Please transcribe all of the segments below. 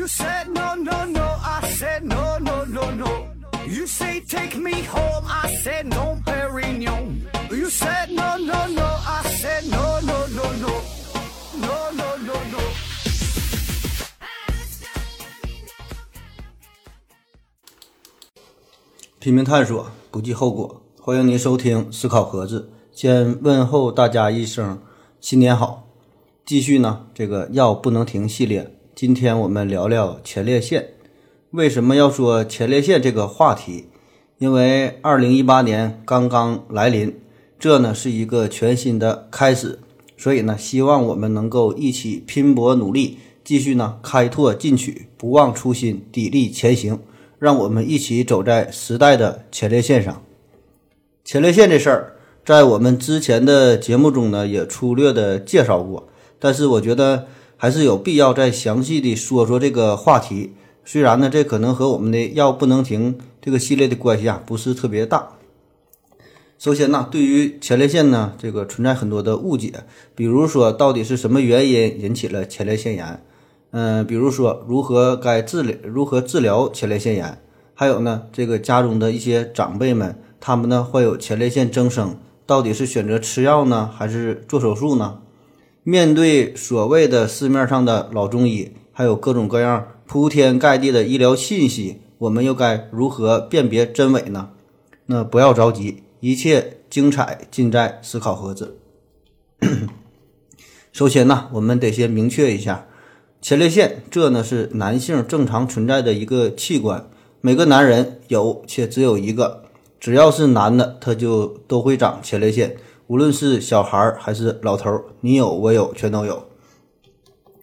You said no, no, no. I said no, no, no, no. You say take me home. I said no, Perignon. You said no, no, no. I said no, no, no, no. No, no, no, no. no. 拼命探索，不计后果。欢迎您收听思考盒子，先问候大家一声新年好。继续呢，这个药不能停系列，今天我们聊聊前列腺。为什么要说前列腺这个话题？因为二零一八年刚刚来临，这呢是一个全新的开始，所以呢，希望我们能够一起拼搏努力，继续呢开拓进取，不忘初心，砥砺前行。让我们一起走在时代的前列腺上。前列腺这事儿，在我们之前的节目中呢，也粗略的介绍过。但是我觉得还是有必要再详细的说说这个话题。虽然呢，这可能和我们的药不能停这个系列的关系啊，不是特别大。首先呢，对于前列腺呢，这个存在很多的误解，比如说到底是什么原因引起了前列腺炎？嗯，比如说如何该治疗，如何治疗前列腺炎，还有呢，这个家中的一些长辈们，他们呢患有前列腺增生，到底是选择吃药呢，还是做手术呢？面对所谓的市面上的老中医，还有各种各样铺天盖地的医疗信息，我们又该如何辨别真伪呢？那不要着急，一切精彩尽在思考盒子。首先呢，我们得先明确一下。前列腺，这呢是男性正常存在的一个器官，每个男人有且只有一个。只要是男的，他就都会长前列腺，无论是小孩儿还是老头儿，你有我有，全都有。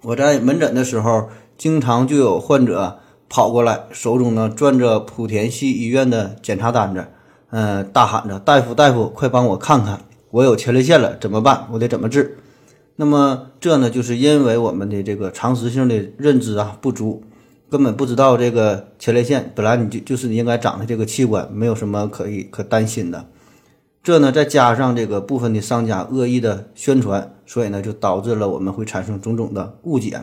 我在门诊的时候，经常就有患者跑过来，手中呢攥着莆田系医院的检查单子，嗯，大喊着：“大夫，大夫，快帮我看看，我有前列腺了，怎么办？我得怎么治？”那么这呢，就是因为我们的这个常识性的认知啊不足，根本不知道这个前列腺本来你就就是你应该长的这个器官，没有什么可以可担心的。这呢，再加上这个部分的商家恶意的宣传，所以呢，就导致了我们会产生种种的误解。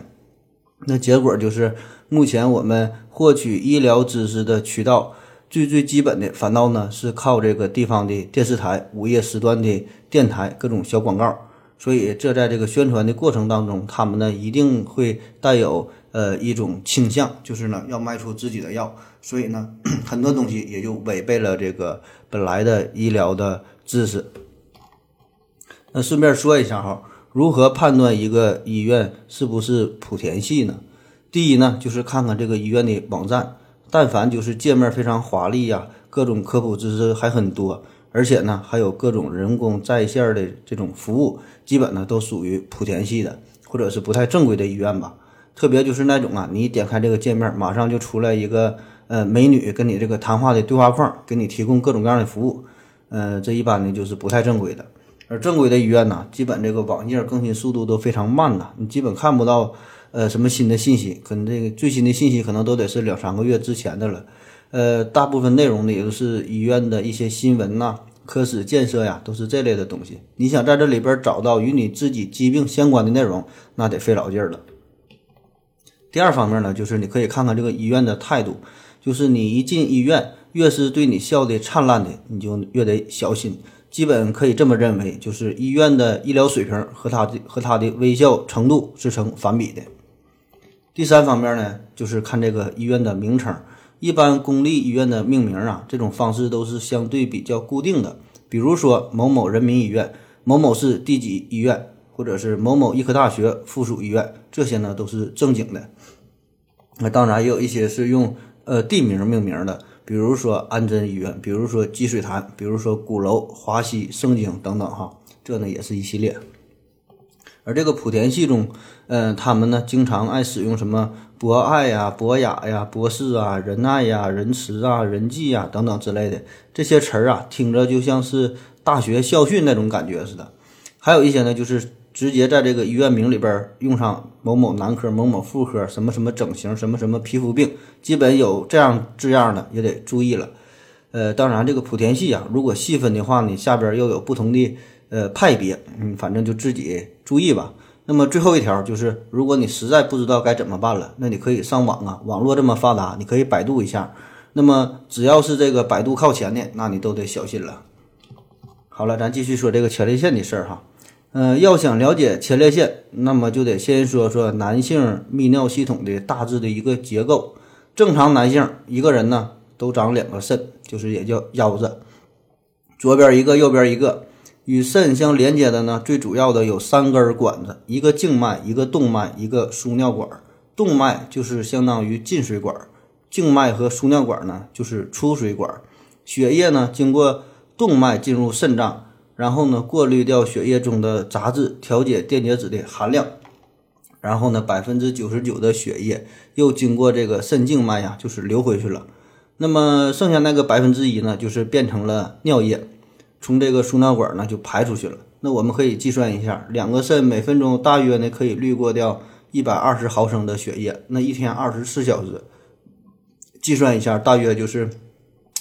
那结果就是，目前我们获取医疗知识的渠道最最基本的，反倒呢是靠这个地方的电视台、午夜时段的电台各种小广告。所以，这在这个宣传的过程当中，他们呢一定会带有呃一种倾向，就是呢要卖出自己的药。所以呢，很多东西也就违背了这个本来的医疗的知识。那顺便说一下哈，如何判断一个医院是不是莆田系呢？第一呢，就是看看这个医院的网站，但凡就是界面非常华丽呀，各种科普知识还很多。而且呢，还有各种人工在线的这种服务，基本呢都属于莆田系的，或者是不太正规的医院吧。特别就是那种啊，你点开这个界面，马上就出来一个呃美女跟你这个谈话的对话框，给你提供各种各样的服务。呃，这一般呢就是不太正规的。而正规的医院呢，基本这个网页更新速度都非常慢了，你基本看不到呃什么新的信息，可能这个最新的信息可能都得是两三个月之前的了。呃，大部分内容呢，也就是医院的一些新闻呐、科室建设呀，都是这类的东西。你想在这里边找到与你自己疾病相关的内容，那得费老劲儿了。第二方面呢，就是你可以看看这个医院的态度，就是你一进医院，越是对你笑的灿烂的，你就越得小心。基本可以这么认为，就是医院的医疗水平和他的和他的微笑程度是成反比的。第三方面呢，就是看这个医院的名称。一般公立医院的命名啊，这种方式都是相对比较固定的。比如说某某人民医院、某某市第几医院，或者是某某医科大学附属医院，这些呢都是正经的。那当然也有一些是用呃地名命名的，比如说安贞医院，比如说积水潭，比如说鼓楼、华西、盛京等等哈，这呢也是一系列。而这个莆田系中，嗯，他们呢经常爱使用什么博爱呀、博雅呀、博士啊、仁爱呀、仁慈啊、仁济呀等等之类的这些词儿啊，听着就像是大学校训那种感觉似的。还有一些呢，就是直接在这个医院名里边用上某某男科、某某妇科、什么什么整形、什么什么皮肤病，基本有这样字样的也得注意了。呃，当然这个莆田系啊，如果细分的话呢，下边又有不同的。呃，派别，嗯，反正就自己注意吧。那么最后一条就是，如果你实在不知道该怎么办了，那你可以上网啊，网络这么发达，你可以百度一下。那么只要是这个百度靠前的，那你都得小心了。好了，咱继续说这个前列腺的事儿哈。嗯，要想了解前列腺，那么就得先说说男性泌尿系统的大致的一个结构。正常男性一个人呢都长两个肾，就是也叫腰子，左边一个，右边一个。与肾相连接的呢，最主要的有三根管子，一个静脉，一个动脉，一个输尿管。动脉就是相当于进水管，静脉和输尿管呢就是出水管。血液呢经过动脉进入肾脏，然后呢过滤掉血液中的杂质，调节电解质的含量，然后呢百分之九十九的血液又经过这个肾静脉呀，就是流回去了。那么剩下那个百分之一呢，就是变成了尿液。从这个输尿管呢就排出去了。那我们可以计算一下，两个肾每分钟大约呢可以滤过掉一百二十毫升的血液。那一天二十四小时，计算一下，大约就是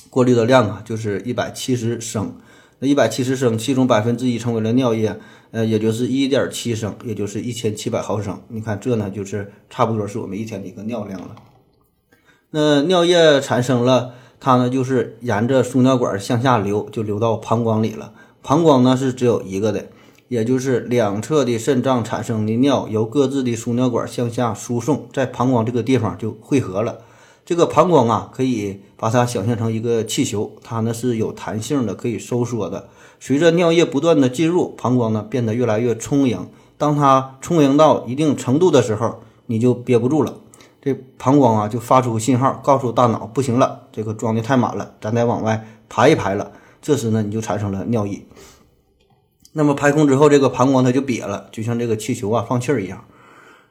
过滤的量啊，就是一百七十升。那一百七十升，其中百分之一成为了尿液，呃，也就是一点七升，也就是一千七百毫升。你看这呢，就是差不多是我们一天的一个尿量了。那尿液产生了。它呢，就是沿着输尿管向下流，就流到膀胱里了。膀胱呢是只有一个的，也就是两侧的肾脏产生的尿由各自的输尿管向下输送，在膀胱这个地方就汇合了。这个膀胱啊，可以把它想象成一个气球，它呢是有弹性的，可以收缩的。随着尿液不断的进入膀胱呢，变得越来越充盈。当它充盈到一定程度的时候，你就憋不住了。这膀胱啊，就发出信号，告诉大脑不行了，这个装的太满了，咱得往外排一排了。这时呢，你就产生了尿意。那么排空之后，这个膀胱它就瘪了，就像这个气球啊放气儿一样。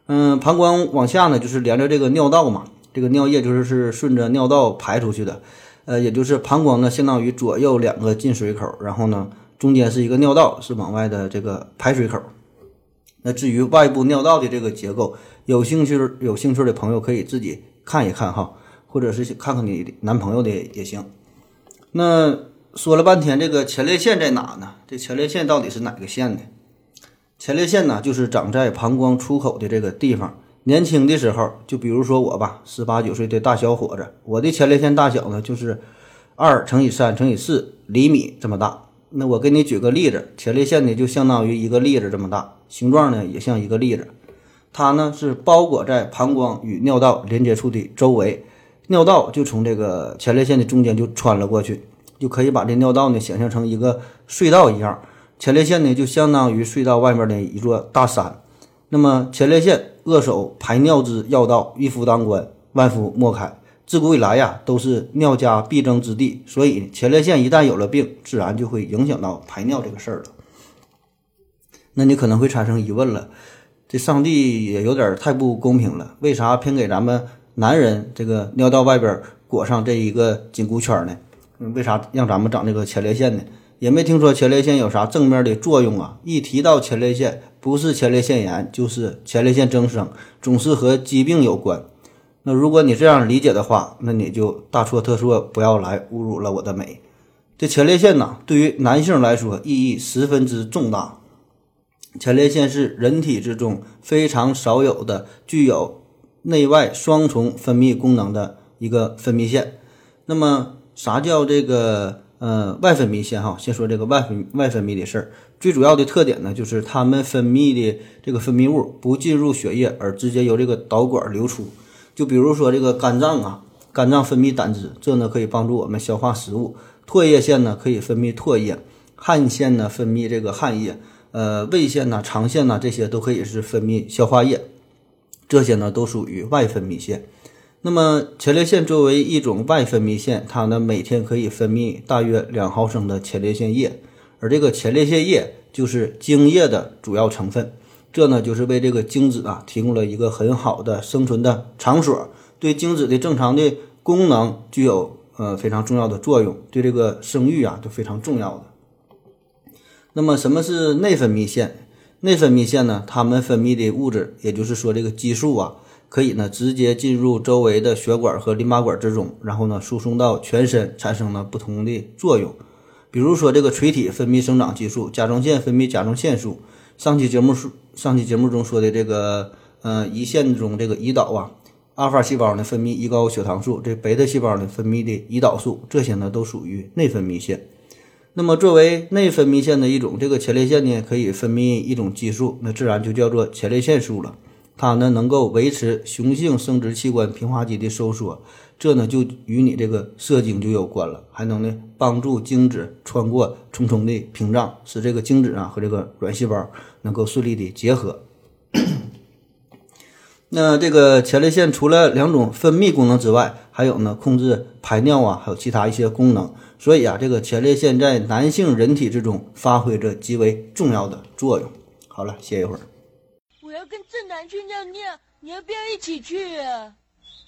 嗯，膀胱往下呢，就是连着这个尿道嘛，这个尿液就是是顺着尿道排出去的。呃，也就是膀胱呢，相当于左右两个进水口，然后呢，中间是一个尿道，是往外的这个排水口。那至于外部尿道的这个结构，有兴趣有兴趣的朋友可以自己看一看哈，或者是看看你男朋友的也行。那说了半天，这个前列腺在哪呢？这前列腺到底是哪个腺呢？前列腺呢，就是长在膀胱出口的这个地方。年轻的时候，就比如说我吧，十八九岁的大小伙子，我的前列腺大小呢，就是二乘以三乘以四厘米这么大。那我给你举个例子，前列腺呢，就相当于一个粒子这么大，形状呢也像一个粒子。它呢是包裹在膀胱与尿道连接处的周围，尿道就从这个前列腺的中间就穿了过去，就可以把这尿道呢想象成一个隧道一样。前列腺呢就相当于隧道外面的一座大山。那么前列腺扼守排尿之要道，一夫当关，万夫莫开。自古以来呀，都是尿家必争之地，所以前列腺一旦有了病，自然就会影响到排尿这个事儿了。那你可能会产生疑问了。这上帝也有点太不公平了，为啥偏给咱们男人这个尿道外边裹上这一个紧箍圈呢？为啥让咱们长这个前列腺呢？也没听说前列腺有啥正面的作用啊！一提到前列腺，不是前列腺炎就是前列腺增生，总是和疾病有关。那如果你这样理解的话，那你就大错特错，不要来侮辱了我的美。这前列腺呢，对于男性来说意义十分之重大。前列腺是人体之中非常少有的具有内外双重分泌功能的一个分泌腺。那么，啥叫这个呃外分泌腺？哈，先说这个外分外分泌的事儿。最主要的特点呢，就是它们分泌的这个分泌物不进入血液，而直接由这个导管流出。就比如说这个肝脏啊，肝脏分泌胆汁，这呢可以帮助我们消化食物；唾液腺呢可以分泌唾液，汗腺呢分泌这个汗液。呃，胃腺呐、肠腺呐，这些都可以是分泌消化液，这些呢都属于外分泌腺。那么前列腺作为一种外分泌腺，它呢每天可以分泌大约两毫升的前列腺液，而这个前列腺液就是精液的主要成分，这呢就是为这个精子啊提供了一个很好的生存的场所，对精子的正常的功能具有呃非常重要的作用，对这个生育啊都非常重要的。那么什么是内分泌腺？内分泌腺呢？它们分泌的物质，也就是说这个激素啊，可以呢直接进入周围的血管和淋巴管之中，然后呢输送到全身，产生了不同的作用。比如说这个垂体分泌生长激素，甲状腺分泌甲状腺素，上期节目说，上期节目中说的这个，呃，胰腺中这个胰岛啊，阿尔法细胞呢分泌胰高血糖素，这贝塔细胞呢分泌的胰岛素，这些呢都属于内分泌腺。那么作为内分泌腺的一种，这个前列腺呢可以分泌一种激素，那自然就叫做前列腺素了。它呢能够维持雄性生殖器官平滑肌的收缩，这呢就与你这个射精就有关了，还能呢帮助精子穿过重重的屏障，使这个精子啊和这个卵细胞能够顺利的结合。那这个前列腺除了两种分泌功能之外，还有呢控制排尿啊，还有其他一些功能。所以啊，这个前列腺在男性人体之中发挥着极为重要的作用。好了，歇一会儿。我要跟正南去尿尿，你要不要一起去啊？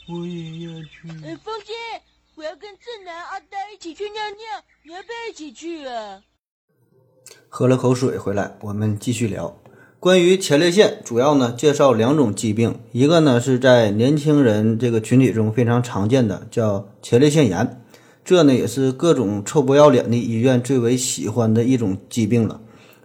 我也要去。呃，风姐，我要跟正南、阿呆一起去尿尿，你要不要一起去啊？喝了口水回来，我们继续聊关于前列腺。主要呢介绍两种疾病，一个呢是在年轻人这个群体中非常常见的，叫前列腺炎。这呢也是各种臭不要脸的医院最为喜欢的一种疾病了。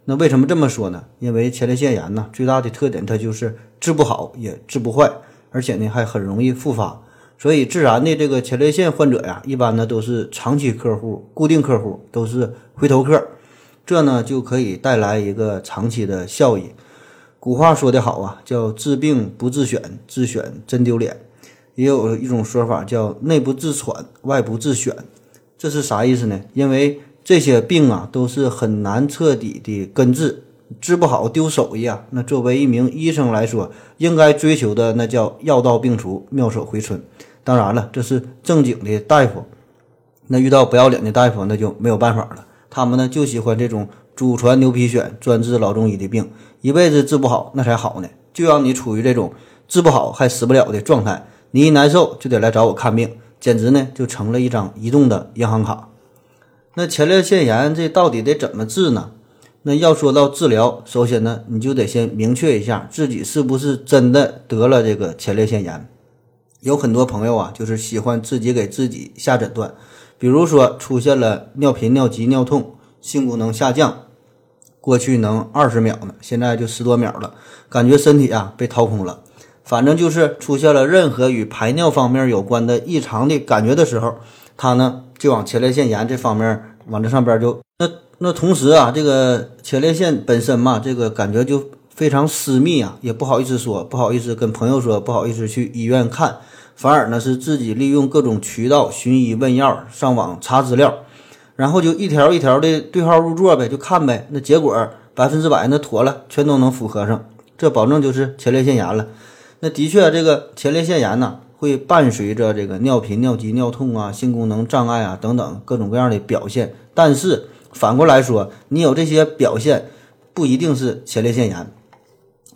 那为什么这么说呢？因为前列腺炎呢最大的特点它就是治不好也治不坏，而且呢还很容易复发。所以自然的这个前列腺患者呀，一般呢都是长期客户、固定客户，都是回头客。这呢就可以带来一个长期的效益。古话说得好啊，叫治病不自选，自选真丢脸。也有一种说法叫内不自喘，外不自选，这是啥意思呢？因为这些病啊都是很难彻底的根治，治不好丢手艺啊。那作为一名医生来说，应该追求的那叫药到病除，妙手回春。当然了，这是正经的大夫。那遇到不要脸的大夫，那就没有办法了。他们呢就喜欢这种祖传牛皮癣，专治老中医的病，一辈子治不好那才好呢。就让你处于这种治不好还死不了的状态。你一难受就得来找我看病，简直呢就成了一张移动的银行卡。那前列腺炎这到底得怎么治呢？那要说到治疗，首先呢你就得先明确一下自己是不是真的得了这个前列腺炎。有很多朋友啊，就是喜欢自己给自己下诊断，比如说出现了尿频、尿急、尿痛、性功能下降，过去能二十秒呢，现在就十多秒了，感觉身体啊被掏空了。反正就是出现了任何与排尿方面有关的异常的感觉的时候，他呢就往前列腺炎这方面往这上边就那那同时啊，这个前列腺本身嘛，这个感觉就非常私密啊，也不好意思说，不好意思跟朋友说，不好意思去医院看，反而呢是自己利用各种渠道寻医问药，上网查资料，然后就一条一条的对号入座呗，就看呗，那结果百分之百那妥了，全都能符合上，这保证就是前列腺炎了。那的确，这个前列腺炎呢，会伴随着这个尿频、尿急、尿痛啊、性功能障碍啊等等各种各样的表现。但是反过来说，你有这些表现，不一定是前列腺炎。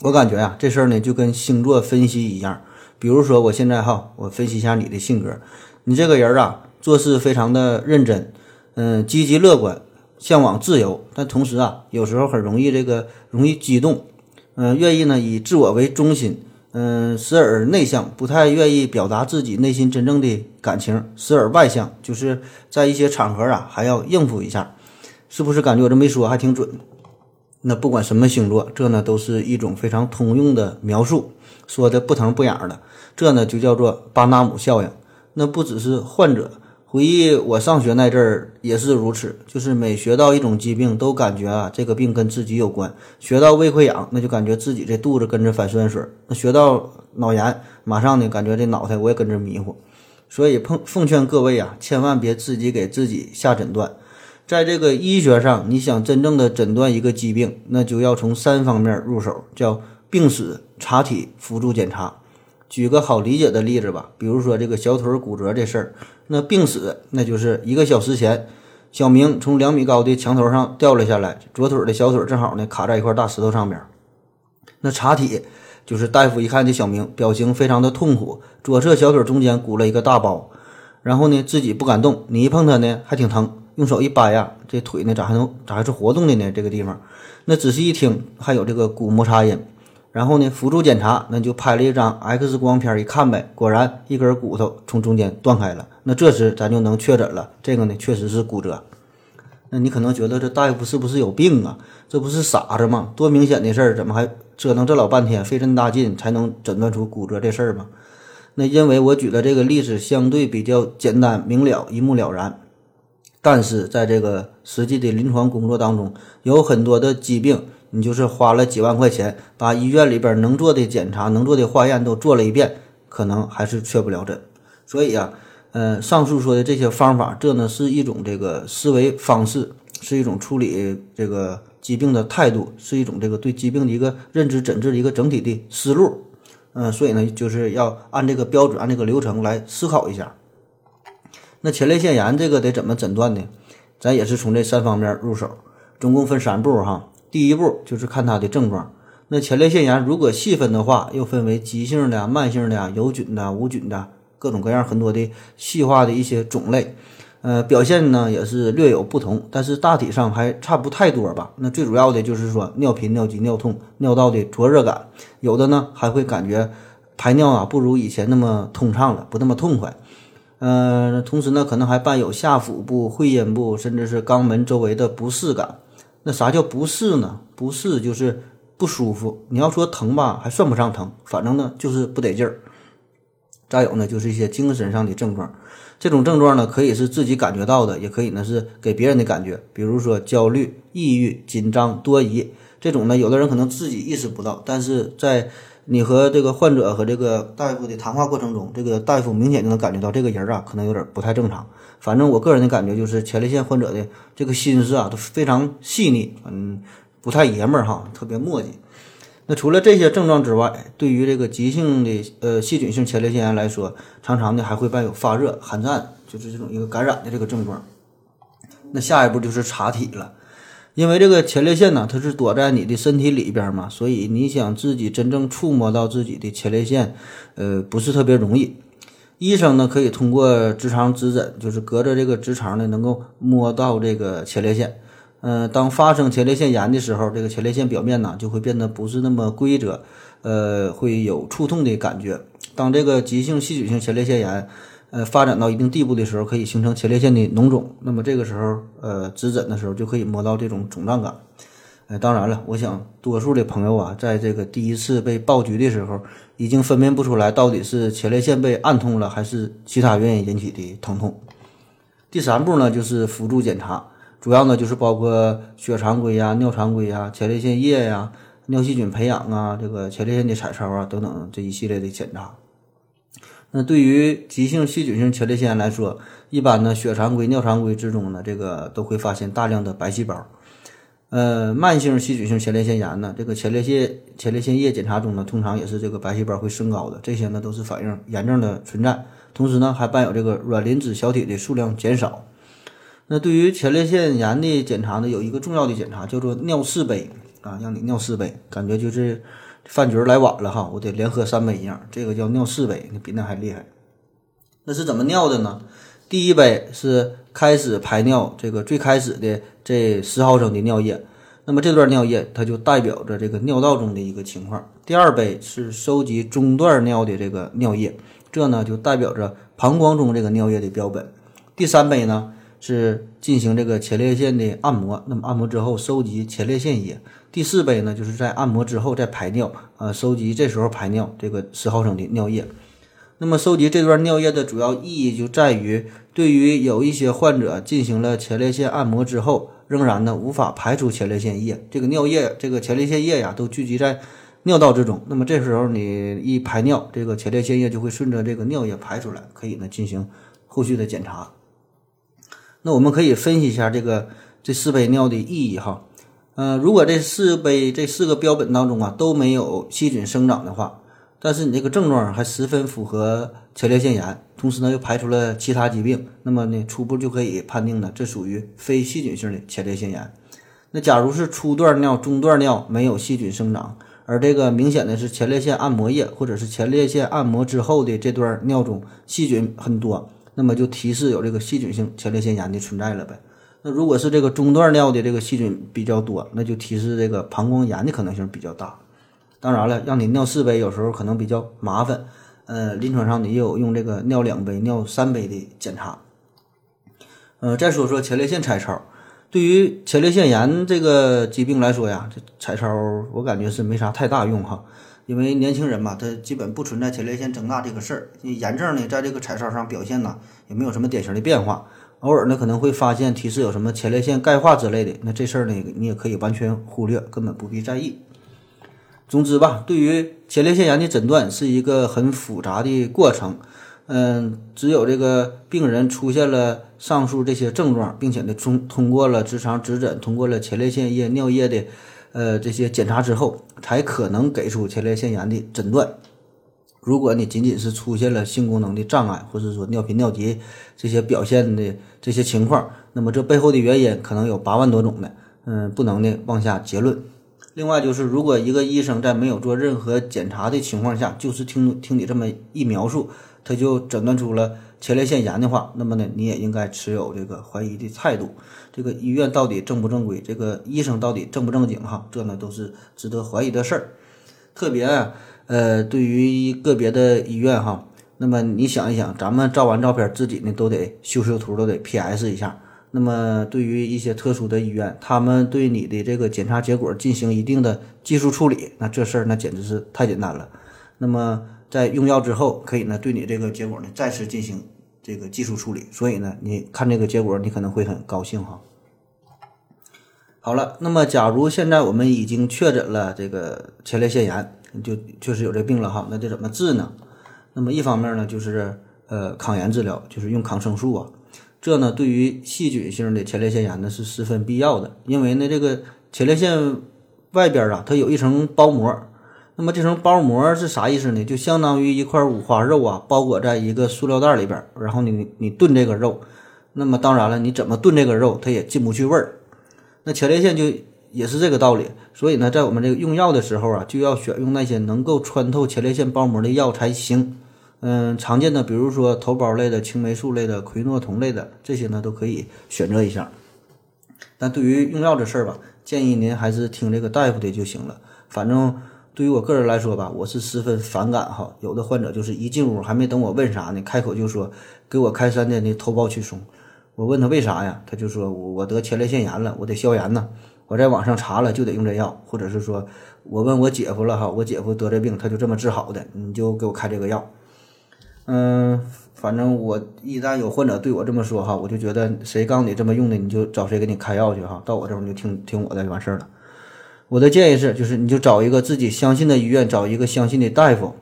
我感觉呀，这事儿呢就跟星座分析一样。比如说，我现在哈，我分析一下你的性格，你这个人啊，做事非常的认真，嗯，积极乐观，向往自由，但同时啊，有时候很容易这个容易激动，嗯，愿意呢以自我为中心。嗯，时而内向，不太愿意表达自己内心真正的感情；时而外向，就是在一些场合啊，还要应付一下。是不是感觉我这么一说还挺准？那不管什么星座，这呢都是一种非常通用的描述，说的不疼不痒的。这呢就叫做巴纳姆效应。那不只是患者。回忆我上学那阵儿也是如此，就是每学到一种疾病，都感觉啊这个病跟自己有关。学到胃溃疡，那就感觉自己这肚子跟着反酸水；那学到脑炎，马上呢感觉这脑袋我也跟着迷糊。所以奉奉劝各位啊，千万别自己给自己下诊断。在这个医学上，你想真正的诊断一个疾病，那就要从三方面入手，叫病史、查体、辅助检查。举个好理解的例子吧，比如说这个小腿骨折这事儿，那病史那就是一个小时前，小明从两米高的墙头上掉了下来，左腿的小腿正好呢卡在一块大石头上边。那查体就是大夫一看这小明表情非常的痛苦，左侧小腿中间鼓了一个大包，然后呢自己不敢动，你一碰他呢还挺疼，用手一掰呀，这腿呢咋还能咋还是活动的呢？这个地方，那仔细一听还有这个骨摩擦音。然后呢，辅助检查，那就拍了一张 X 光片一看呗，果然一根骨头从中间断开了。那这时咱就能确诊了，这个呢确实是骨折。那你可能觉得这大夫是不是有病啊？这不是傻子吗？多明显的事儿，怎么还折腾这老半天，费这么大劲才能诊断出骨折这事儿吗？那因为我举的这个例子相对比较简单明了，一目了然。但是在这个实际的临床工作当中，有很多的疾病，你就是花了几万块钱，把医院里边能做的检查、能做的化验都做了一遍，可能还是确不了诊。所以啊，呃，上述说的这些方法，这呢是一种这个思维方式，是一种处理这个疾病的态度，是一种这个对疾病的一个认知诊治的一个整体的思路。嗯，所以呢，就是要按这个标准、按这个流程来思考一下。那前列腺炎这个得怎么诊断呢？咱也是从这三方面入手，总共分三步哈。第一步就是看它的症状。那前列腺炎如果细分的话，又分为急性的、慢性的、有菌的、无菌的，各种各样很多的细化的一些种类。呃，表现呢也是略有不同，但是大体上还差不太多吧。那最主要的就是说尿频、尿急、尿痛、尿道的灼热感，有的呢还会感觉排尿啊不如以前那么通畅了，不那么痛快。呃，同时呢，可能还伴有下腹部、会阴部，甚至是肛门周围的不适感。那啥叫不适呢？不适就是不舒服。你要说疼吧，还算不上疼，反正呢就是不得劲儿。再有呢，就是一些精神上的症状。这种症状呢，可以是自己感觉到的，也可以呢是给别人的感觉。比如说焦虑、抑郁、紧张、多疑这种呢，有的人可能自己意识不到，但是在你和这个患者和这个大夫的谈话过程中，这个大夫明显就能感觉到这个人啊，可能有点不太正常。反正我个人的感觉就是前列腺患者的这个心思啊都非常细腻，嗯，不太爷们儿哈，特别磨叽。那除了这些症状之外，对于这个急性的呃细菌性前列腺炎来说，常常呢还会伴有发热、寒战，就是这种一个感染的这个症状。那下一步就是查体了。因为这个前列腺呢，它是躲在你的身体里边嘛，所以你想自己真正触摸到自己的前列腺，呃，不是特别容易。医生呢可以通过直肠指诊，就是隔着这个直肠呢，能够摸到这个前列腺。嗯，当发生前列腺炎的时候，这个前列腺表面呢就会变得不是那么规则，呃，会有触痛的感觉。当这个急性细菌性前列腺炎。呃，发展到一定地步的时候，可以形成前列腺的脓肿。那么这个时候，呃，指诊的时候就可以摸到这种肿胀感。当然了，我想多数的朋友啊，在这个第一次被爆菊的时候，已经分辨不出来到底是前列腺被按痛了，还是其他原因引起的疼痛。第三步呢，就是辅助检查，主要呢就是包括血常规呀、尿常规呀、前列腺液呀、尿细菌培养啊、这个前列腺的彩超啊等等这一系列的检查。那对于急性细菌性前列腺炎来说，一般呢血常规、尿常规之中呢，这个都会发现大量的白细胞。呃，慢性细菌性前列腺炎呢，这个前列腺前列腺液检查中呢，通常也是这个白细胞会升高的，这些呢都是反映炎症的存在。同时呢，还伴有这个软磷脂小体的数量减少。那对于前列腺炎的检查呢，有一个重要的检查叫做尿四杯啊，让你尿四杯，感觉就是。饭局来晚了哈，我得连喝三杯一样，这个叫尿四杯，那比那还厉害。那是怎么尿的呢？第一杯是开始排尿，这个最开始的这十毫升的尿液，那么这段尿液它就代表着这个尿道中的一个情况。第二杯是收集中段尿的这个尿液，这呢就代表着膀胱中这个尿液的标本。第三杯呢是进行这个前列腺的按摩，那么按摩之后收集前列腺液。第四杯呢，就是在按摩之后再排尿，呃，收集这时候排尿这个十毫升的尿液。那么收集这段尿液的主要意义就在于，对于有一些患者进行了前列腺按摩之后，仍然呢无法排出前列腺液，这个尿液这个前列腺液呀都聚集在尿道之中。那么这时候你一排尿，这个前列腺液就会顺着这个尿液排出来，可以呢进行后续的检查。那我们可以分析一下这个这四杯尿的意义哈。嗯，如果这四杯这四个标本当中啊都没有细菌生长的话，但是你这个症状还十分符合前列腺炎，同时呢又排除了其他疾病，那么呢初步就可以判定呢这属于非细菌性的前列腺炎。那假如是初段尿、中段尿没有细菌生长，而这个明显的是前列腺按摩液或者是前列腺按摩之后的这段尿中细菌很多，那么就提示有这个细菌性前列腺炎的存在了呗。那如果是这个中段尿的这个细菌比较多，那就提示这个膀胱炎的可能性比较大。当然了，让你尿四杯有时候可能比较麻烦。呃，临床上你也有用这个尿两杯、尿三杯的检查。呃，再说说前列腺彩超，对于前列腺炎这个疾病来说呀，这彩超我感觉是没啥太大用哈，因为年轻人嘛，他基本不存在前列腺增大这个事儿，炎症呢在这个彩超上表现呢也没有什么典型的变化，偶尔呢可能会发现提示有什么前列腺钙化之类的，那这事儿呢你也可以完全忽略，根本不必在意。总之吧，对于前列腺炎的诊断是一个很复杂的过程。嗯，只有这个病人出现了上述这些症状，并且呢，通通过了直肠指诊，通过了前列腺液、尿液的呃这些检查之后，才可能给出前列腺炎的诊断。如果你仅仅是出现了性功能的障碍，或者说尿频尿急这些表现的这些情况，那么这背后的原因可能有八万多种的，嗯，不能呢妄下结论。另外就是，如果一个医生在没有做任何检查的情况下，就是听听你这么一描述。他就诊断出了前列腺炎的话，那么呢，你也应该持有这个怀疑的态度。这个医院到底正不正规？这个医生到底正不正经？哈，这呢都是值得怀疑的事儿。特别，呃，对于个别的医院哈，那么你想一想，咱们照完照片自己呢都得修修图，都得 PS 一下。那么对于一些特殊的医院，他们对你的这个检查结果进行一定的技术处理，那这事儿那简直是太简单了。那么。在用药之后，可以呢对你这个结果呢再次进行这个技术处理，所以呢你看这个结果，你可能会很高兴哈。好了，那么假如现在我们已经确诊了这个前列腺炎，就确实有这病了哈，那这怎么治呢？那么一方面呢就是呃抗炎治疗，就是用抗生素啊，这呢对于细菌性的前列腺炎呢是十分必要的，因为呢这个前列腺外边啊它有一层包膜。那么这层包膜是啥意思呢？就相当于一块五花肉啊，包裹在一个塑料袋里边，然后你你炖这个肉，那么当然了，你怎么炖这个肉，它也进不去味儿。那前列腺就也是这个道理，所以呢，在我们这个用药的时候啊，就要选用那些能够穿透前列腺包膜的药才行。嗯，常见的比如说头孢类的、青霉素类的、喹诺酮类的这些呢，都可以选择一下。但对于用药这事儿吧，建议您还是听这个大夫的就行了，反正。对于我个人来说吧，我是十分反感哈。有的患者就是一进屋，还没等我问啥呢，开口就说给我开三天的头孢去松。我问他为啥呀，他就说我我得前列腺炎了，我得消炎呢。我在网上查了，就得用这药，或者是说我问我姐夫了哈，我姐夫得这病，他就这么治好的，你就给我开这个药。嗯，反正我一旦有患者对我这么说哈，我就觉得谁告诉你这么用的，你就找谁给你开药去哈。到我这儿你就听听我的就完事儿了。我的建议是，就是你就找一个自己相信的医院，找一个相信的大夫，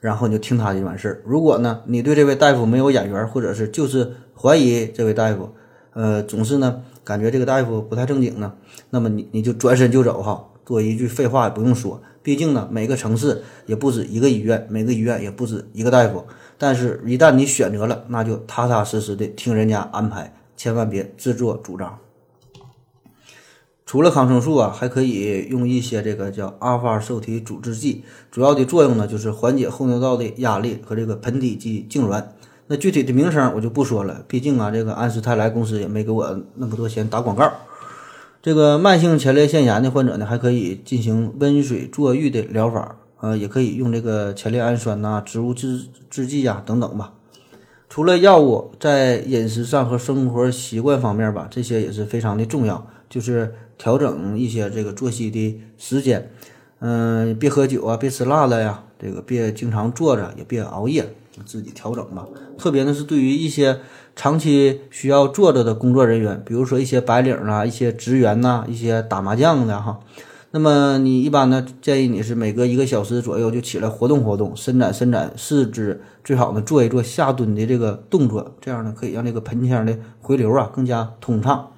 然后你就听他的就完事儿。如果呢，你对这位大夫没有眼缘，或者是就是怀疑这位大夫，呃，总是呢感觉这个大夫不太正经呢，那么你你就转身就走哈。多一句废话也不用说，毕竟呢每个城市也不止一个医院，每个医院也不止一个大夫。但是，一旦你选择了，那就踏踏实实的听人家安排，千万别自作主张。除了抗生素啊，还可以用一些这个叫阿尔法受体阻滞剂，主要的作用呢就是缓解后尿道的压力和这个盆底肌痉挛。那具体的名称我就不说了，毕竟啊，这个安斯泰莱公司也没给我那么多钱打广告。这个慢性前列腺炎的患者呢，还可以进行温水坐浴的疗法，呃，也可以用这个前列氨酸呐、植物制制剂呀等等吧。除了药物，在饮食上和生活习惯方面吧，这些也是非常的重要，就是。调整一些这个作息的时间，嗯，别喝酒啊，别吃辣的呀，这个别经常坐着，也别熬夜，自己调整吧。特别呢是对于一些长期需要坐着的工作人员，比如说一些白领啊，一些职员呐，一些打麻将的哈。那么你一般呢建议你是每隔一个小时左右就起来活动活动，伸展伸展四肢，最好呢做一做下蹲的这个动作，这样呢可以让这个盆腔的回流啊更加通畅。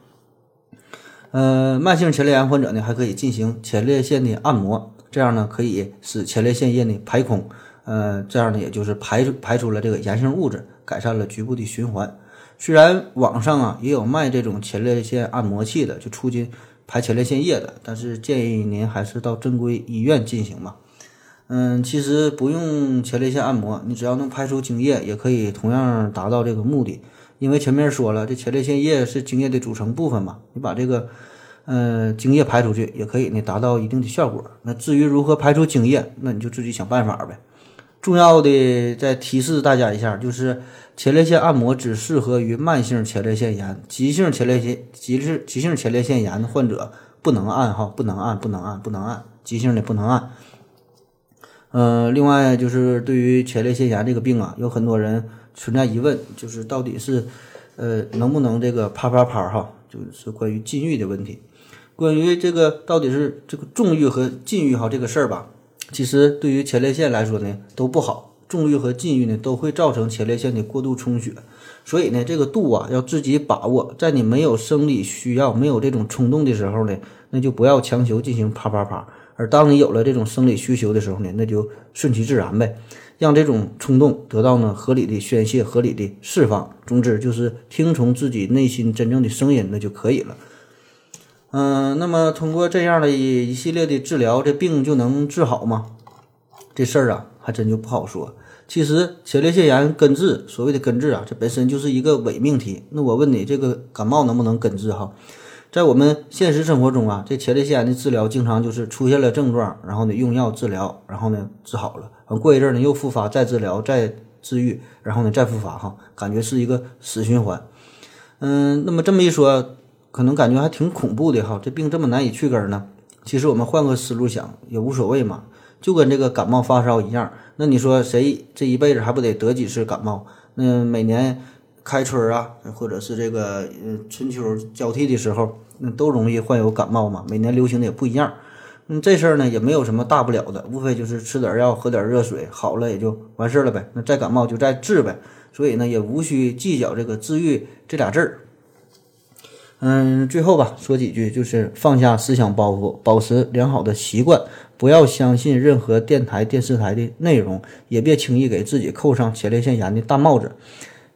呃，慢性前列腺患者呢，还可以进行前列腺的按摩，这样呢可以使前列腺液呢排空，呃，这样呢也就是排排出了这个炎性物质，改善了局部的循环。虽然网上啊也有卖这种前列腺按摩器的，就促进排前列腺液的，但是建议您还是到正规医院进行吧。嗯，其实不用前列腺按摩，你只要能排出精液，也可以同样达到这个目的。因为前面说了，这前列腺液是精液的组成部分嘛，你把这个，呃，精液排出去，也可以呢达到一定的效果。那至于如何排出精液，那你就自己想办法呗。重要的再提示大家一下，就是前列腺按摩只适合于慢性前列腺炎、急性前列腺急性急性前列腺炎的患者不能按哈，不能按，不能按，不能按，急性的不能按。呃，另外就是对于前列腺炎这个病啊，有很多人存在疑问，就是到底是呃能不能这个啪啪啪哈，就是关于禁欲的问题。关于这个到底是这个纵欲和禁欲哈这个事儿吧，其实对于前列腺来说呢都不好，纵欲和禁欲呢都会造成前列腺的过度充血，所以呢这个度啊要自己把握，在你没有生理需要、没有这种冲动的时候呢，那就不要强求进行啪啪啪。而当你有了这种生理需求的时候呢，那就顺其自然呗，让这种冲动得到呢合理的宣泄、合理的释放。总之就是听从自己内心真正的声音，那就可以了。嗯，那么通过这样的一一系列的治疗，这病就能治好吗？这事儿啊，还真就不好说。其实前列腺炎根治，所谓的根治啊，这本身就是一个伪命题。那我问你，这个感冒能不能根治？哈？在我们现实生活中啊，这前列腺炎的治疗经常就是出现了症状，然后呢用药治疗，然后呢治好了，完过一阵呢又复发，再治疗，再治愈，然后呢再复发，哈，感觉是一个死循环。嗯，那么这么一说，可能感觉还挺恐怖的哈，这病这么难以去根呢？其实我们换个思路想也无所谓嘛，就跟这个感冒发烧一样。那你说谁这一辈子还不得得几次感冒？那每年。开春啊，或者是这个呃春秋交替的时候，那都容易患有感冒嘛。每年流行的也不一样，嗯，这事儿呢也没有什么大不了的，无非就是吃点药，喝点热水，好了也就完事儿了呗。那再感冒就再治呗，所以呢也无需计较这个治愈这俩字儿。嗯，最后吧说几句，就是放下思想包袱，保持良好的习惯，不要相信任何电台、电视台的内容，也别轻易给自己扣上前列腺炎的大帽子。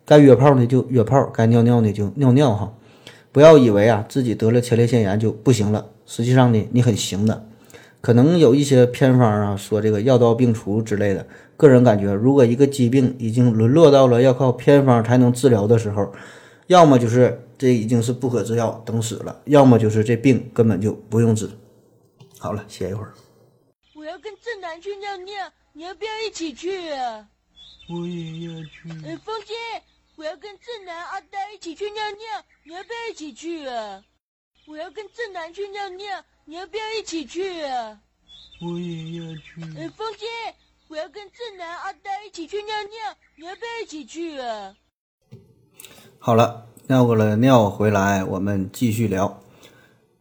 该约炮呢就约炮，该尿尿呢就尿尿哈，不要以为啊自己得了前列腺炎就不行了，实际上呢你很行的。可能有一些偏方啊说这个药到病除之类的，个人感觉，如果一个疾病已经沦落到了要靠偏方才能治疗的时候，要么就是这已经是不可治药等死了，要么就是这病根本就不用治。好了，歇一会儿。我要跟正南去尿尿，你要不要一起去啊？我也要去。哎，风姐。我要跟正南、阿呆一起去尿尿，你要不要一起去啊？我要跟正南去尿尿，你要不要一起去啊？我也要去。哎，风姐，我要跟正南、阿呆一起去尿尿，你要不要一起去啊？好了，尿过了尿回来，我们继续聊。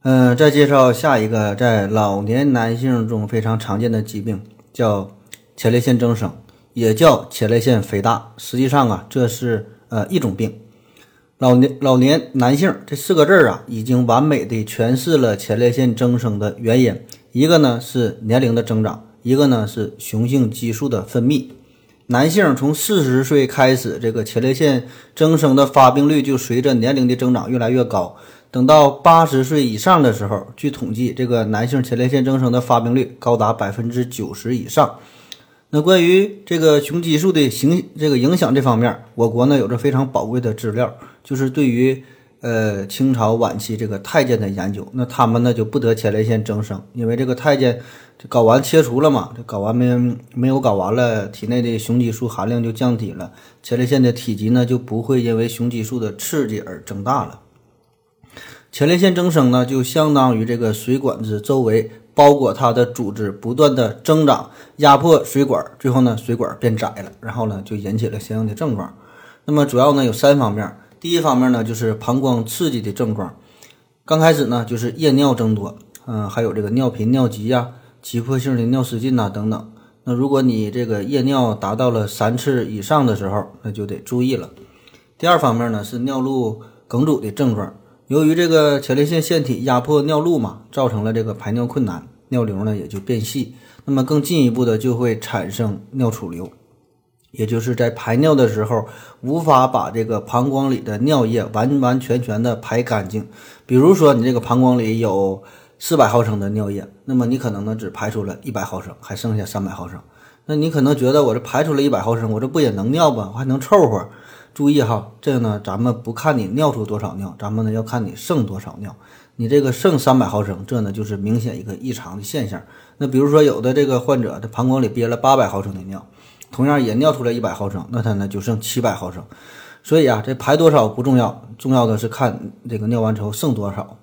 嗯，再介绍下一个在老年男性中非常常见的疾病，叫前列腺增生，也叫前列腺肥大。实际上啊，这是。呃，一种病，老年老年男性这四个字儿啊，已经完美的诠释了前列腺增生的原因。一个呢是年龄的增长，一个呢是雄性激素的分泌。男性从四十岁开始，这个前列腺增生的发病率就随着年龄的增长越来越高。等到八十岁以上的时候，据统计，这个男性前列腺增生的发病率高达百分之九十以上。那关于这个雄激素的形这个影响这方面，我国呢有着非常宝贵的资料，就是对于呃清朝晚期这个太监的研究。那他们呢就不得前列腺增生，因为这个太监睾丸切除了嘛，这睾丸没没有睾丸了，体内的雄激素含量就降低了，前列腺的体积呢就不会因为雄激素的刺激而增大了。前列腺增生呢，就相当于这个水管子周围。包裹它的组织不断的增长，压迫水管，最后呢，水管变窄了，然后呢，就引起了相应的症状。那么主要呢有三方面，第一方面呢就是膀胱刺激的症状，刚开始呢就是夜尿增多，嗯，还有这个尿频、尿急呀、急迫性的尿失禁呐等等。那如果你这个夜尿达到了三次以上的时候，那就得注意了。第二方面呢是尿路梗阻的症状。由于这个前列腺腺体压迫尿路嘛，造成了这个排尿困难，尿流呢也就变细。那么更进一步的就会产生尿储留，也就是在排尿的时候无法把这个膀胱里的尿液完完全全的排干净。比如说你这个膀胱里有四百毫升的尿液，那么你可能呢只排出了一百毫升，还剩下三百毫升。那你可能觉得我这排出了一百毫升，我这不也能尿吧？我还能凑合。注意哈，这个呢，咱们不看你尿出多少尿，咱们呢要看你剩多少尿。你这个剩三百毫升，这呢就是明显一个异常的现象。那比如说有的这个患者，他膀胱里憋了八百毫升的尿，同样也尿出来一百毫升，那它呢就剩七百毫升。所以啊，这排多少不重要，重要的是看这个尿完之后剩多少。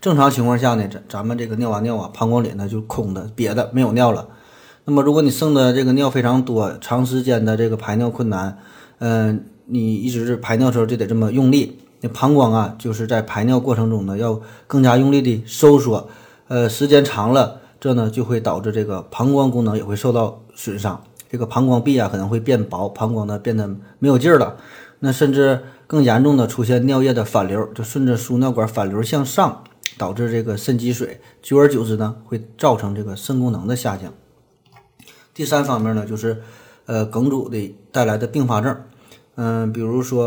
正常情况下呢，咱咱们这个尿完尿啊，膀胱里呢就空的，瘪的，没有尿了。那么如果你剩的这个尿非常多，长时间的这个排尿困难，嗯、你一直是排尿时候就得这么用力，那膀胱啊就是在排尿过程中呢要更加用力的收缩，呃，时间长了，这呢就会导致这个膀胱功能也会受到损伤，这个膀胱壁啊可能会变薄，膀胱呢变得没有劲儿了，那甚至更严重的出现尿液的反流，就顺着输尿管反流向上，导致这个肾积水，久而久之呢会造成这个肾功能的下降。第三方面呢，就是呃梗阻的带来的并发症，嗯、比如说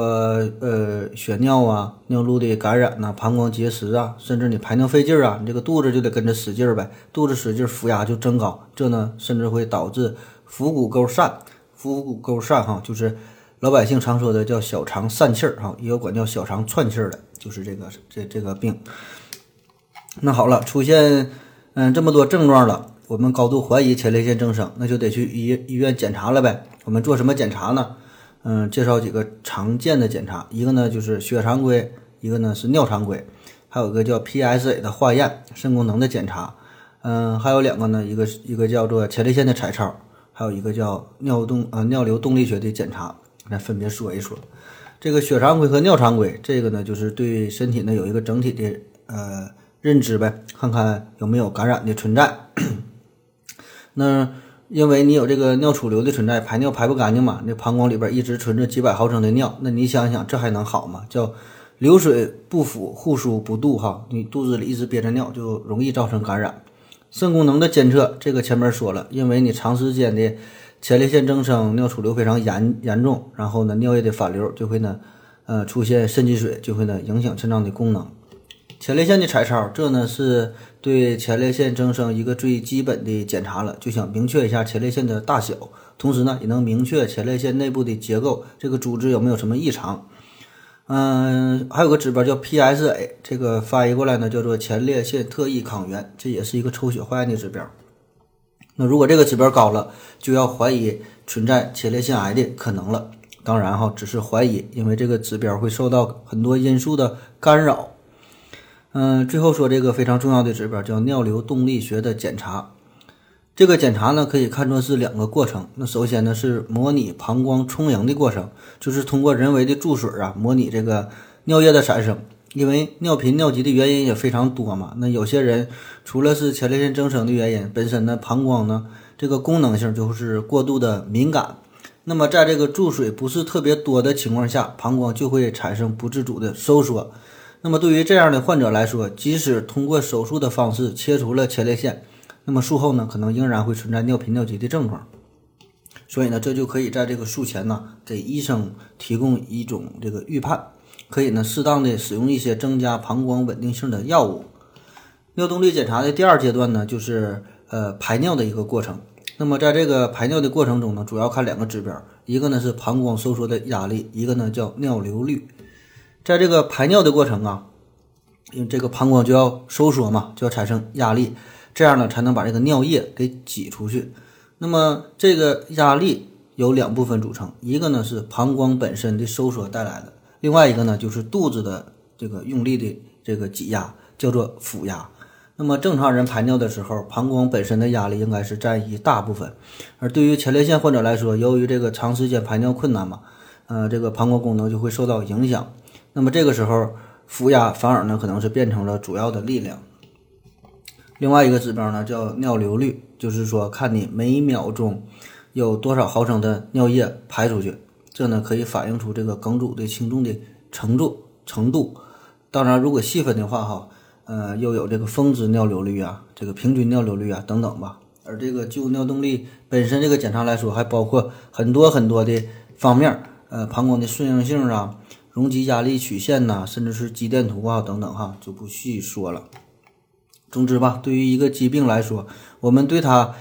呃血尿啊、尿路的感染呐、膀胱结石啊，甚至你排尿费劲儿啊，你这个肚子就得跟着使劲儿呗，肚子使劲儿，腹压就增高，这呢甚至会导致腹股沟疝。腹股沟疝哈，就是老百姓常说的叫小肠疝气儿哈，也有管叫小肠串气儿的，就是这个这这个病。那好了，出现嗯这么多症状了，我们高度怀疑前列腺增生，那就得去医医院检查了呗。我们做什么检查呢？嗯，介绍几个常见的检查，一个呢就是血常规，一个呢是尿常规，还有一个叫 PSA 的化验，肾功能的检查。嗯，还有两个呢，一个一个叫做前列腺的彩超，还有一个叫尿动呃尿流动力学的检查，来分别说一说。这个血常规和尿常规，这个呢就是对身体呢有一个整体的呃认知呗，看看有没有感染的存在。那因为你有这个尿储留的存在，排尿排不干净嘛，那膀胱里边一直存着几百毫升的尿，那你想想这还能好吗？叫流水不腐，护舒不渡哈，你肚子里一直憋着尿，就容易造成感染。肾功能的监测，这个前面说了，因为你长时间的前列腺增生，尿储留非常严严重，然后呢尿液的反流就会呢，呃出现肾积水，就会呢影响肾脏的功能。前列腺的彩超，这呢是对前列腺增生一个最基本的检查了，就想明确一下前列腺的大小，同时呢也能明确前列腺内部的结构，这个组织有没有什么异常。嗯，还有个指标叫 PSA，这个翻译过来呢叫做前列腺特异抗原，这也是一个抽血化验的指标。那如果这个指标高了，就要怀疑存在前列腺癌的可能了。当然哈，只是怀疑，因为这个指标会受到很多因素的干扰。嗯，最后说这个非常重要的指标叫尿流动力学的检查。这个检查呢，可以看作是两个过程。那首先呢是模拟膀胱充盈的过程，就是通过人为的注水啊，模拟这个尿液的产生。因为尿频尿急的原因也非常多嘛。那有些人除了是前列腺增生的原因，本身呢膀胱呢这个功能性就是过度的敏感。那么在这个注水不是特别多的情况下，膀胱就会产生不自主的收缩。那么对于这样的患者来说，即使通过手术的方式切除了前列腺，那么术后呢，可能仍然会存在尿频尿急的症状。所以呢，这就可以在这个术前呢，给医生提供一种这个预判，可以呢适当的使用一些增加膀胱稳定性的药物。尿动力检查的第二阶段呢，就是呃排尿的一个过程。那么在这个排尿的过程中呢，主要看两个指标，一个呢是膀胱收缩的压力，一个呢叫尿流率。在这个排尿的过程啊，因为这个膀胱就要收缩嘛，就要产生压力，这样呢才能把这个尿液给挤出去。那么这个压力由两部分组成，一个呢是膀胱本身的收缩带来的，另外一个呢就是肚子的这个用力的这个挤压，叫做腹压。那么正常人排尿的时候，膀胱本身的压力应该是占一大部分，而对于前列腺患者来说，由于这个长时间排尿困难嘛，呃，这个膀胱功能就会受到影响。那么这个时候，腹压反而呢可能是变成了主要的力量。另外一个指标呢叫尿流率，就是说看你每秒钟有多少毫升的尿液排出去，这呢可以反映出这个梗阻的轻重的程度程度。当然，如果细分的话哈，呃，又有这个峰值尿流率啊，这个平均尿流率啊等等吧。而这个就尿动力本身这个检查来说，还包括很多很多的方面，呃，膀胱的顺应性啊。容积压力曲线呐、甚至是肌电图啊等等哈，就不细说了。总之吧，对于一个疾病来说，我们对它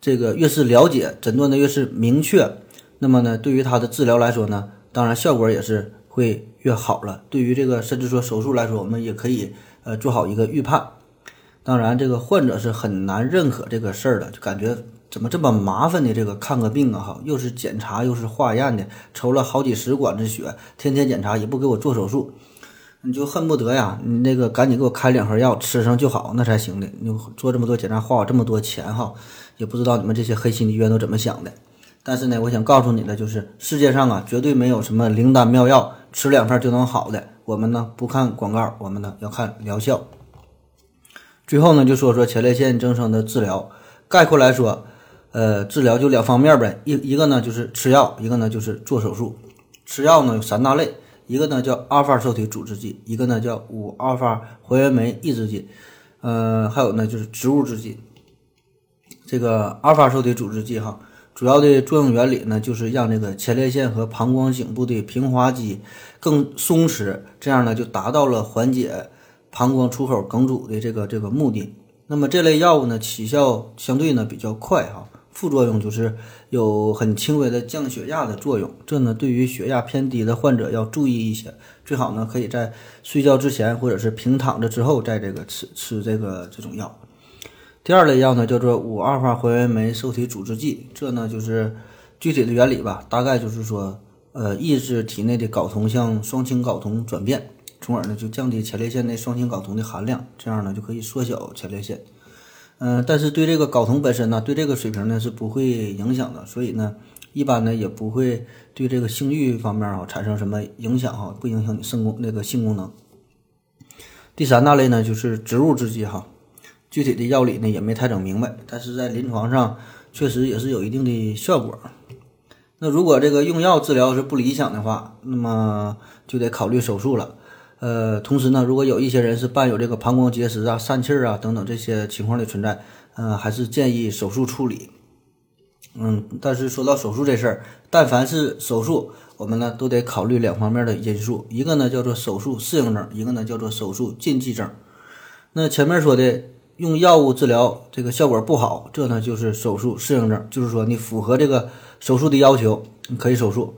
这个越是了解，诊断的越是明确，那么呢，对于它的治疗来说呢，当然效果也是会越好了。对于这个甚至说手术来说，我们也可以呃做好一个预判。当然，这个患者是很难认可这个事儿的，就感觉怎么这么麻烦呢？这个看个病啊，哈，又是检查又是化验的，抽了好几十管子血，天天检查也不给我做手术，你就恨不得呀，你那个赶紧给我开两盒药吃上就好，那才行的。你做这么多检查花我这么多钱哈，也不知道你们这些黑心的医院都怎么想的。但是呢，我想告诉你的就是，世界上啊，绝对没有什么灵丹妙药，吃两片就能好的。我们呢不看广告，我们呢要看疗效。最后呢，就说说前列腺增生的治疗。概括来说，呃，治疗就两方面呗，一一个呢就是吃药，一个呢就是做手术。吃药呢有三大类，一个呢叫阿尔法受体阻滞剂，一个呢叫五阿尔法还原酶抑制剂，呃，还有呢就是植物制剂。这个阿尔法受体阻滞剂哈，主要的作用原理呢就是让这个前列腺和膀胱颈部的平滑肌更松弛，这样呢就达到了缓解膀胱出口梗阻的这个这个目的。那么这类药物呢，起效相对呢比较快哈，副作用就是有很轻微的降血压的作用。这呢对于血压偏低的患者要注意一些，最好呢可以在睡觉之前或者是平躺着之后再这个吃吃这个这种药。第二类药呢叫做五阿尔法还原酶受体阻滞剂，这呢就是具体的原理吧，大概就是说，呃，抑制体内的睾酮向双氢睾酮转变。从而呢就降低前列腺内双氢睾酮的含量，这样呢就可以缩小前列腺。嗯、但是对这个睾酮本身呢，对这个水平呢是不会影响的，所以呢一般呢也不会对这个性欲方面啊产生什么影响哈，不影响你肾功那个性功能。第三大类呢就是植物制剂哈，具体的药理呢也没太整明白，但是在临床上确实也是有一定的效果。那如果这个用药治疗是不理想的话，那么就得考虑手术了。呃，同时呢，如果有一些人是伴有这个膀胱结石啊、疝气啊等等这些情况的存在，呃，还是建议手术处理。嗯，但是说到手术这事儿，但凡是手术，我们呢都得考虑两方面的因素，一个呢叫做手术适应症，一个呢叫做手术禁忌症。那前面说的用药物治疗这个效果不好，这呢就是手术适应症，就是说你符合这个手术的要求，你可以手术。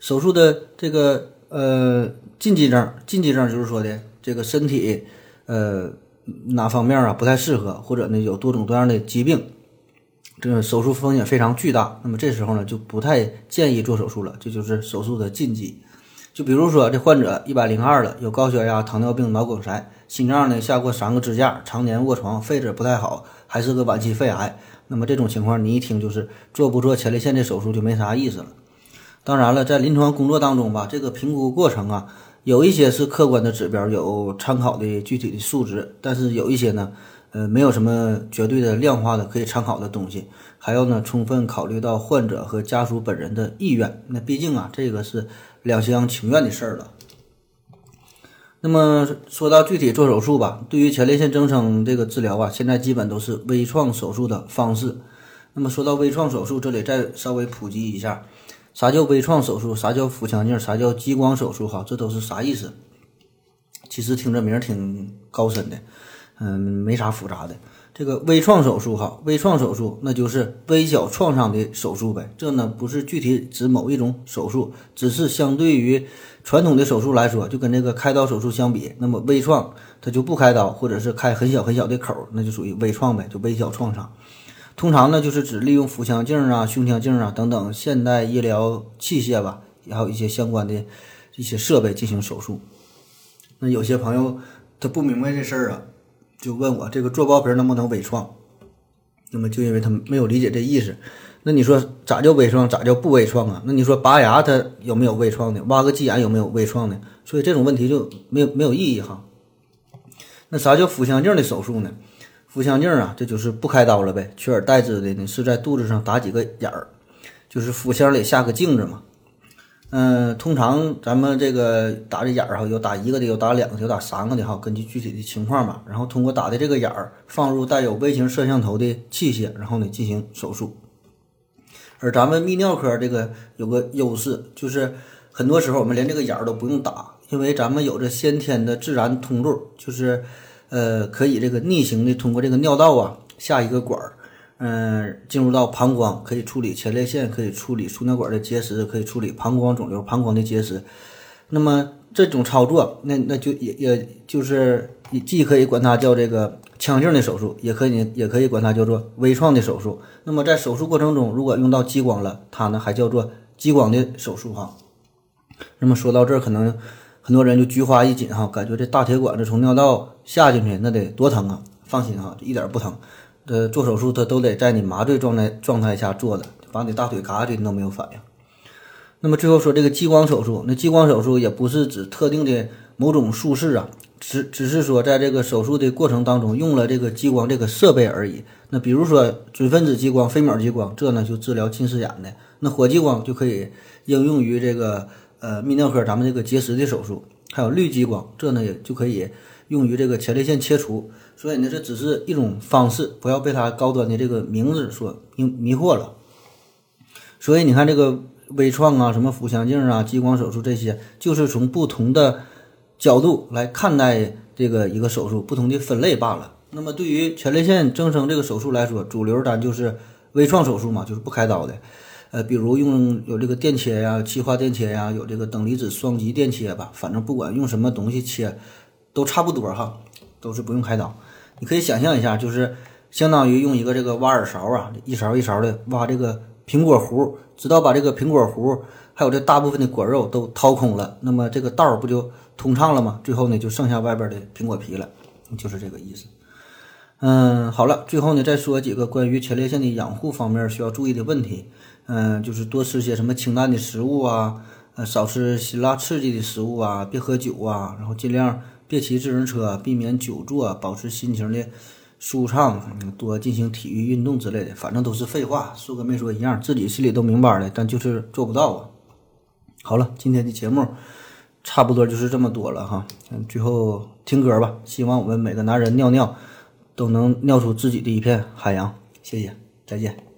手术的这个呃禁忌症，禁忌症就是说的这个身体呃哪方面啊不太适合，或者呢有多种多样的疾病，这个手术风险非常巨大，那么这时候呢就不太建议做手术了，这就是手术的禁忌。就比如说这患者一百零二了，有高血压、糖尿病、脑梗塞，心脏呢下过三个支架，常年卧床，肺子不太好，还是个晚期肺癌。那么这种情况，你一听就是做不做前列腺的手术就没啥意思了。当然了，在临床工作当中吧，这个评估过程啊，有一些是客观的指标，有参考的具体的数值，但是有一些呢，呃，没有什么绝对的量化的可以参考的东西，还要呢充分考虑到患者和家属本人的意愿。那毕竟啊，这个是两厢情愿的事儿了。那么说到具体做手术吧，对于前列腺增生这个治疗啊，现在基本都是微创手术的方式。那么说到微创手术，这里再稍微普及一下，啥叫微创手术？啥叫腹腔镜？啥叫激光手术？哈，这都是啥意思？其实听这名儿挺高深的，嗯，没啥复杂的。这个微创手术哈，微创手术那就是微小创伤的手术呗。这呢不是具体指某一种手术，只是相对于传统的手术来说，就跟这个开刀手术相比，那么微创它就不开刀，或者是开很小很小的口儿，那就属于微创呗，就微小创伤。通常呢就是指利用腹腔镜啊、胸腔镜啊等等现代医疗器械吧，还有一些相关的一些设备进行手术。那有些朋友他不明白这事儿啊，就问我这个做包皮能不能微创？那么就因为他没有理解这意思。那你说咋叫微创，咋叫不微创啊？那你说拔牙它有没有微创的？挖个鸡眼有没有微创的？所以这种问题就没有没有意义哈。那啥叫腹腔镜的手术呢？腹腔镜啊，这就是不开刀了呗，取而代之的呢是在肚子上打几个眼儿，就是腹腔里下个镜子嘛。嗯，通常咱们这个打这眼儿哈，有打一个的，有打两个的，有打三个的哈，根据具体的情况吧。然后通过打的这个眼儿放入带有微型摄像头的器械，然后呢进行手术。而咱们泌尿科这个有个优势，就是很多时候我们连这个眼儿都不用打，因为咱们有着先天的自然通路，就是呃可以这个逆行的通过这个尿道啊下一个管儿。嗯，进入到膀胱，可以处理前列腺，可以处理输尿管的结石，可以处理膀胱肿瘤、膀胱的结石。那么这种操作，那那就也也就是既可以管它叫这个腔镜的手术，也可以也可以管它叫做微创的手术。那么在手术过程中，如果用到激光了，它呢还叫做激光的手术哈。那么说到这儿，可能很多人就菊花一紧哈，感觉这大铁管子从尿道下进去，那得多疼啊！放心哈，一点不疼。呃，做手术它都得在你麻醉状态状态下做的，把你大腿嘎下去你都没有反应。那么最后说这个激光手术，那激光手术也不是指特定的某种术式啊，只只是说在这个手术的过程当中用了这个激光这个设备而已。那比如说准分子激光、飞秒激光，这呢就治疗近视眼的；那火激光就可以应用于这个呃泌尿科咱们这个结石的手术，还有绿激光，这呢也就可以用于这个前列腺切除。所以呢，这只是一种方式，不要被它高端的这个名字所迷迷惑了。所以你看这个。微创啊，什么腹腔镜啊，激光手术这些，就是从不同的角度来看待这个一个手术，不同的分类罢了。那么对于前列腺增生这个手术来说，主流咱就是微创手术嘛，就是不开刀的。呃，比如用有这个电切呀、气化电切呀，有这个等离子双极电切吧，反正不管用什么东西切，都差不多哈，都是不用开刀。你可以想象一下，就是相当于用一个这个挖耳勺啊，一勺一勺的挖这个苹果核。直到把这个苹果核还有这大部分的果肉都掏空了，那么这个道儿不就通畅了吗？最后呢，就剩下外边的苹果皮了，就是这个意思。嗯，好了，最后呢，再说几个关于前列腺的养护方面需要注意的问题。嗯，就是多吃些什么清淡的食物啊，呃，少吃辛辣刺激的食物啊，别喝酒啊，然后尽量别骑自行车，避免久坐，保持心情的。舒畅，多进行体育运动之类的，反正都是废话，说跟没说一样，自己心里都明白的，但就是做不到啊。好了，今天的节目差不多就是这么多了哈，最后听歌吧，希望我们每个男人尿尿都能尿出自己的一片海洋。谢谢，再见。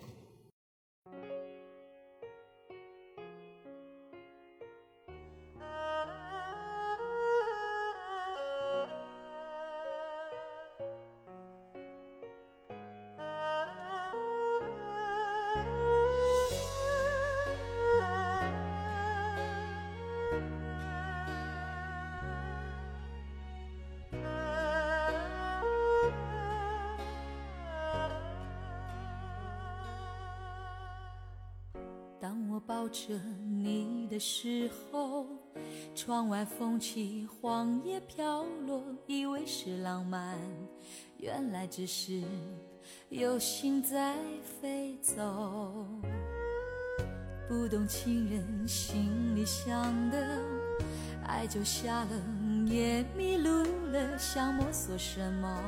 窗外风起，黄叶飘落，以为是浪漫，原来只是有心在飞走。不懂情人心里想的，爱就瞎了，也迷路了，想摸索什么，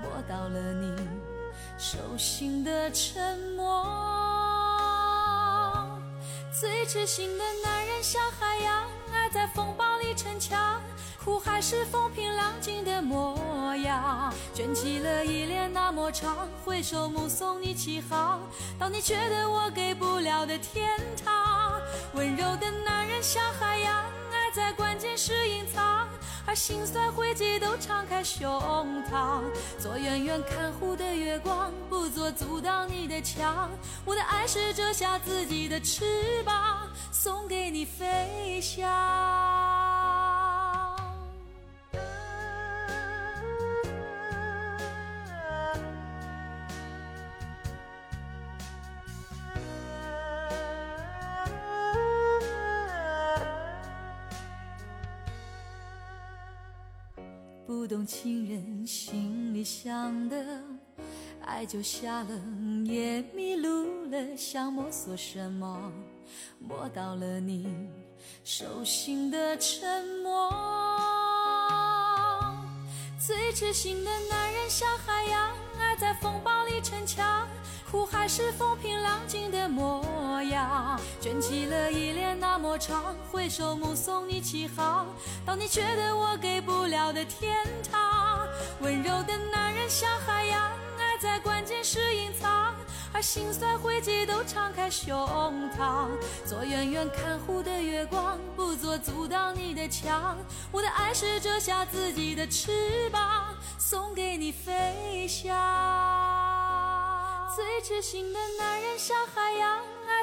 摸到了你手心的沉默。最痴心的男人像海洋，在风暴里逞强，苦海是风平浪静的模样。卷起了依恋那么长，回首目送你起航，到你觉得我给不了的天堂。温柔的男人像海洋，爱在关键时隐藏。而心酸汇集都敞开胸膛，做远远看护的月光，不做阻挡你的墙。我的爱是折下自己的翅膀，送给你飞翔。不懂情人心里想的，爱就瞎了，也迷路了，想摸索什么，摸到了你手心的沉默。最痴心的男人像海洋，爱在风暴里逞强。苦海是风平浪静的模样，卷起了依恋那么长，回首目送你起航，到你觉得我给不了的天堂。温柔的男人像海洋，爱在关键时隐藏，把心酸汇集都敞开胸膛，做远远看护的月光，不做阻挡你的墙。我的爱是折下自己的翅膀，送给你飞翔。最痴心的男人像海洋，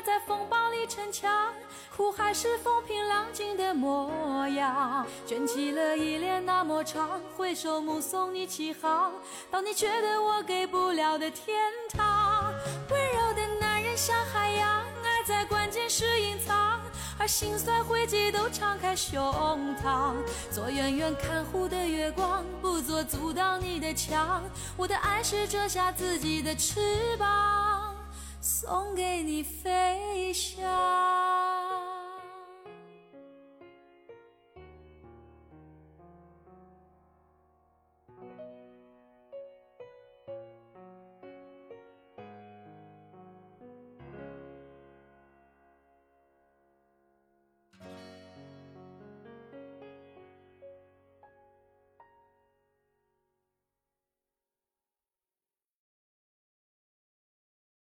在风暴里逞强，苦还是风平浪静的模样。卷起了依恋那么长，挥手目送你起航，到你觉得我给不了的天堂。温柔的男人像海洋，爱在关键时隐藏，而心酸灰烬都敞开胸膛。做远远看护的月光，不做阻挡你的墙。我的爱是折下自己的翅膀，送给你飞翔。